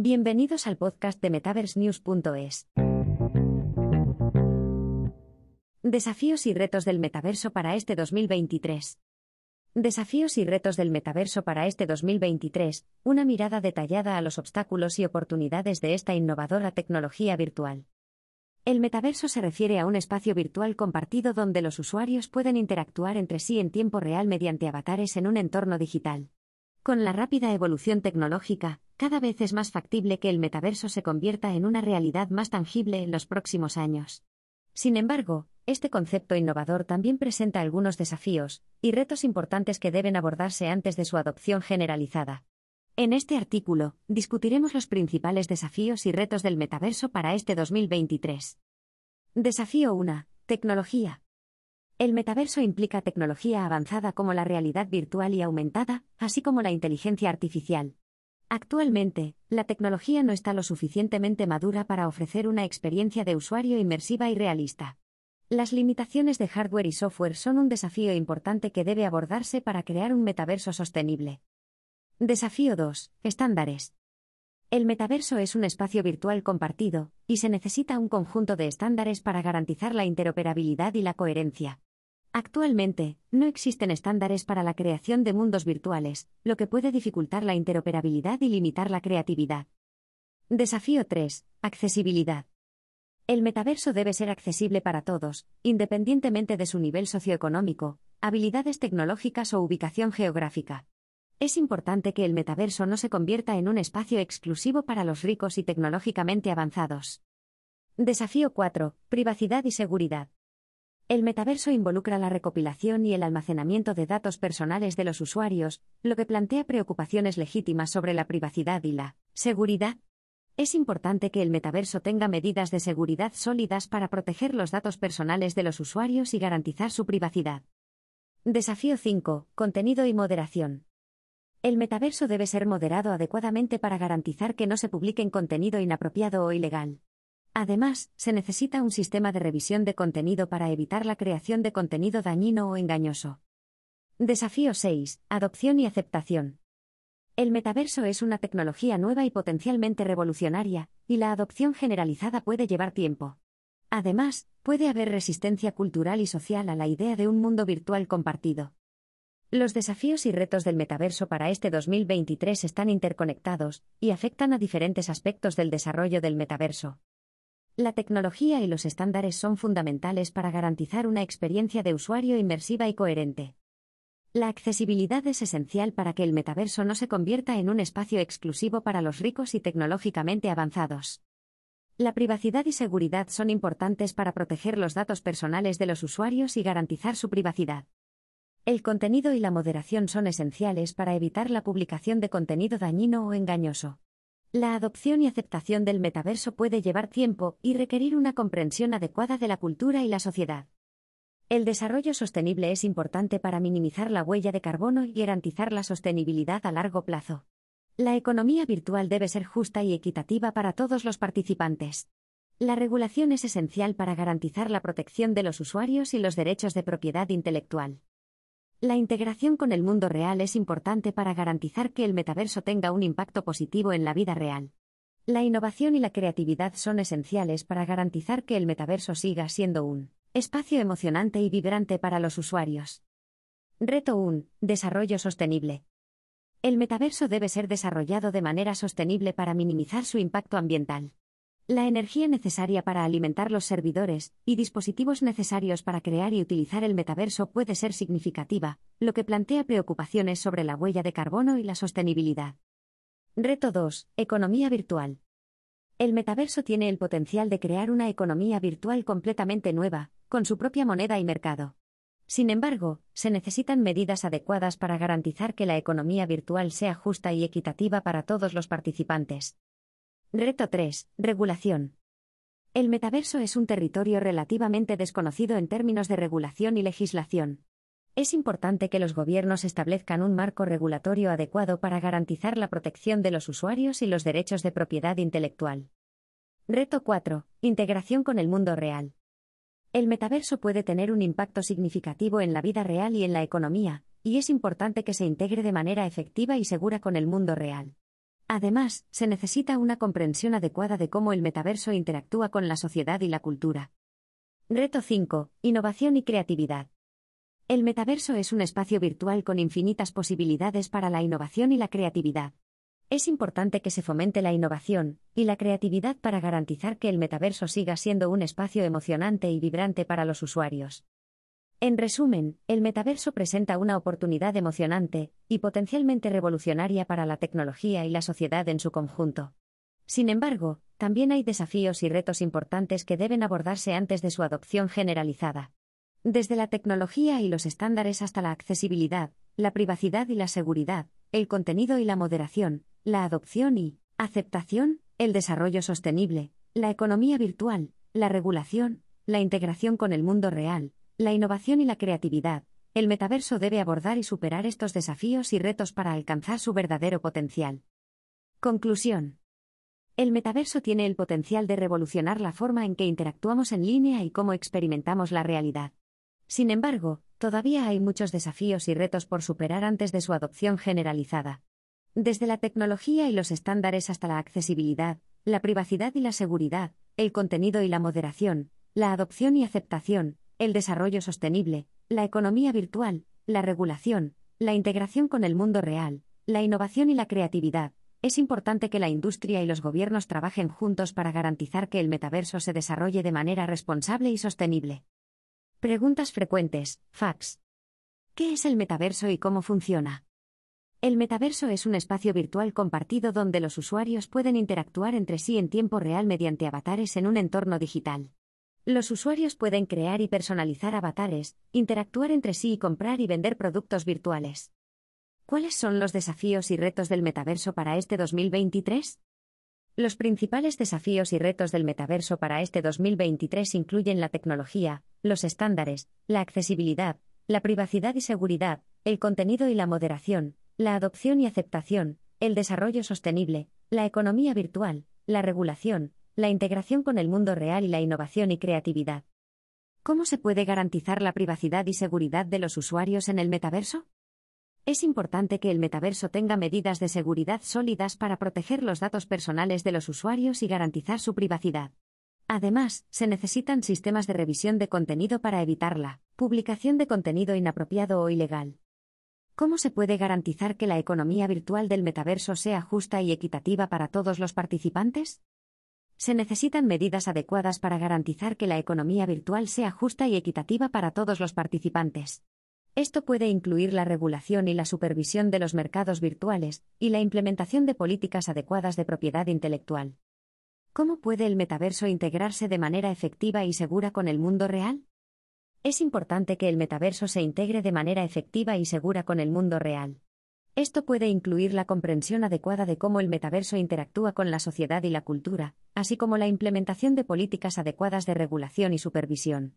Bienvenidos al podcast de MetaverseNews.es. Desafíos y retos del metaverso para este 2023. Desafíos y retos del metaverso para este 2023, una mirada detallada a los obstáculos y oportunidades de esta innovadora tecnología virtual. El metaverso se refiere a un espacio virtual compartido donde los usuarios pueden interactuar entre sí en tiempo real mediante avatares en un entorno digital. Con la rápida evolución tecnológica, cada vez es más factible que el metaverso se convierta en una realidad más tangible en los próximos años. Sin embargo, este concepto innovador también presenta algunos desafíos y retos importantes que deben abordarse antes de su adopción generalizada. En este artículo, discutiremos los principales desafíos y retos del metaverso para este 2023. Desafío 1. Tecnología. El metaverso implica tecnología avanzada como la realidad virtual y aumentada, así como la inteligencia artificial. Actualmente, la tecnología no está lo suficientemente madura para ofrecer una experiencia de usuario inmersiva y realista. Las limitaciones de hardware y software son un desafío importante que debe abordarse para crear un metaverso sostenible. Desafío 2. Estándares. El metaverso es un espacio virtual compartido, y se necesita un conjunto de estándares para garantizar la interoperabilidad y la coherencia. Actualmente, no existen estándares para la creación de mundos virtuales, lo que puede dificultar la interoperabilidad y limitar la creatividad. Desafío 3. Accesibilidad. El metaverso debe ser accesible para todos, independientemente de su nivel socioeconómico, habilidades tecnológicas o ubicación geográfica. Es importante que el metaverso no se convierta en un espacio exclusivo para los ricos y tecnológicamente avanzados. Desafío 4. Privacidad y seguridad. El metaverso involucra la recopilación y el almacenamiento de datos personales de los usuarios, lo que plantea preocupaciones legítimas sobre la privacidad y la seguridad. Es importante que el metaverso tenga medidas de seguridad sólidas para proteger los datos personales de los usuarios y garantizar su privacidad. Desafío 5. Contenido y moderación. El metaverso debe ser moderado adecuadamente para garantizar que no se publiquen contenido inapropiado o ilegal. Además, se necesita un sistema de revisión de contenido para evitar la creación de contenido dañino o engañoso. Desafío 6. Adopción y aceptación. El metaverso es una tecnología nueva y potencialmente revolucionaria, y la adopción generalizada puede llevar tiempo. Además, puede haber resistencia cultural y social a la idea de un mundo virtual compartido. Los desafíos y retos del metaverso para este 2023 están interconectados y afectan a diferentes aspectos del desarrollo del metaverso. La tecnología y los estándares son fundamentales para garantizar una experiencia de usuario inmersiva y coherente. La accesibilidad es esencial para que el metaverso no se convierta en un espacio exclusivo para los ricos y tecnológicamente avanzados. La privacidad y seguridad son importantes para proteger los datos personales de los usuarios y garantizar su privacidad. El contenido y la moderación son esenciales para evitar la publicación de contenido dañino o engañoso. La adopción y aceptación del metaverso puede llevar tiempo y requerir una comprensión adecuada de la cultura y la sociedad. El desarrollo sostenible es importante para minimizar la huella de carbono y garantizar la sostenibilidad a largo plazo. La economía virtual debe ser justa y equitativa para todos los participantes. La regulación es esencial para garantizar la protección de los usuarios y los derechos de propiedad intelectual. La integración con el mundo real es importante para garantizar que el metaverso tenga un impacto positivo en la vida real. La innovación y la creatividad son esenciales para garantizar que el metaverso siga siendo un Espacio emocionante y vibrante para los usuarios. Reto 1. Desarrollo sostenible. El metaverso debe ser desarrollado de manera sostenible para minimizar su impacto ambiental. La energía necesaria para alimentar los servidores y dispositivos necesarios para crear y utilizar el metaverso puede ser significativa, lo que plantea preocupaciones sobre la huella de carbono y la sostenibilidad. Reto 2. Economía virtual. El metaverso tiene el potencial de crear una economía virtual completamente nueva, con su propia moneda y mercado. Sin embargo, se necesitan medidas adecuadas para garantizar que la economía virtual sea justa y equitativa para todos los participantes. Reto 3. Regulación. El metaverso es un territorio relativamente desconocido en términos de regulación y legislación. Es importante que los gobiernos establezcan un marco regulatorio adecuado para garantizar la protección de los usuarios y los derechos de propiedad intelectual. Reto 4. Integración con el mundo real. El metaverso puede tener un impacto significativo en la vida real y en la economía, y es importante que se integre de manera efectiva y segura con el mundo real. Además, se necesita una comprensión adecuada de cómo el metaverso interactúa con la sociedad y la cultura. Reto 5. Innovación y creatividad. El metaverso es un espacio virtual con infinitas posibilidades para la innovación y la creatividad. Es importante que se fomente la innovación y la creatividad para garantizar que el metaverso siga siendo un espacio emocionante y vibrante para los usuarios. En resumen, el metaverso presenta una oportunidad emocionante y potencialmente revolucionaria para la tecnología y la sociedad en su conjunto. Sin embargo, también hay desafíos y retos importantes que deben abordarse antes de su adopción generalizada. Desde la tecnología y los estándares hasta la accesibilidad, la privacidad y la seguridad, el contenido y la moderación, la adopción y aceptación, el desarrollo sostenible, la economía virtual, la regulación, la integración con el mundo real, la innovación y la creatividad, el metaverso debe abordar y superar estos desafíos y retos para alcanzar su verdadero potencial. Conclusión. El metaverso tiene el potencial de revolucionar la forma en que interactuamos en línea y cómo experimentamos la realidad. Sin embargo, todavía hay muchos desafíos y retos por superar antes de su adopción generalizada. Desde la tecnología y los estándares hasta la accesibilidad, la privacidad y la seguridad, el contenido y la moderación, la adopción y aceptación, el desarrollo sostenible, la economía virtual, la regulación, la integración con el mundo real, la innovación y la creatividad. Es importante que la industria y los gobiernos trabajen juntos para garantizar que el metaverso se desarrolle de manera responsable y sostenible. Preguntas frecuentes. Fax. ¿Qué es el metaverso y cómo funciona? El metaverso es un espacio virtual compartido donde los usuarios pueden interactuar entre sí en tiempo real mediante avatares en un entorno digital. Los usuarios pueden crear y personalizar avatares, interactuar entre sí y comprar y vender productos virtuales. ¿Cuáles son los desafíos y retos del metaverso para este 2023? Los principales desafíos y retos del metaverso para este 2023 incluyen la tecnología, los estándares, la accesibilidad, la privacidad y seguridad, el contenido y la moderación, la adopción y aceptación, el desarrollo sostenible, la economía virtual, la regulación, la integración con el mundo real y la innovación y creatividad. ¿Cómo se puede garantizar la privacidad y seguridad de los usuarios en el metaverso? Es importante que el metaverso tenga medidas de seguridad sólidas para proteger los datos personales de los usuarios y garantizar su privacidad. Además, se necesitan sistemas de revisión de contenido para evitar la publicación de contenido inapropiado o ilegal. ¿Cómo se puede garantizar que la economía virtual del metaverso sea justa y equitativa para todos los participantes? Se necesitan medidas adecuadas para garantizar que la economía virtual sea justa y equitativa para todos los participantes. Esto puede incluir la regulación y la supervisión de los mercados virtuales y la implementación de políticas adecuadas de propiedad intelectual. ¿Cómo puede el metaverso integrarse de manera efectiva y segura con el mundo real? Es importante que el metaverso se integre de manera efectiva y segura con el mundo real. Esto puede incluir la comprensión adecuada de cómo el metaverso interactúa con la sociedad y la cultura, así como la implementación de políticas adecuadas de regulación y supervisión.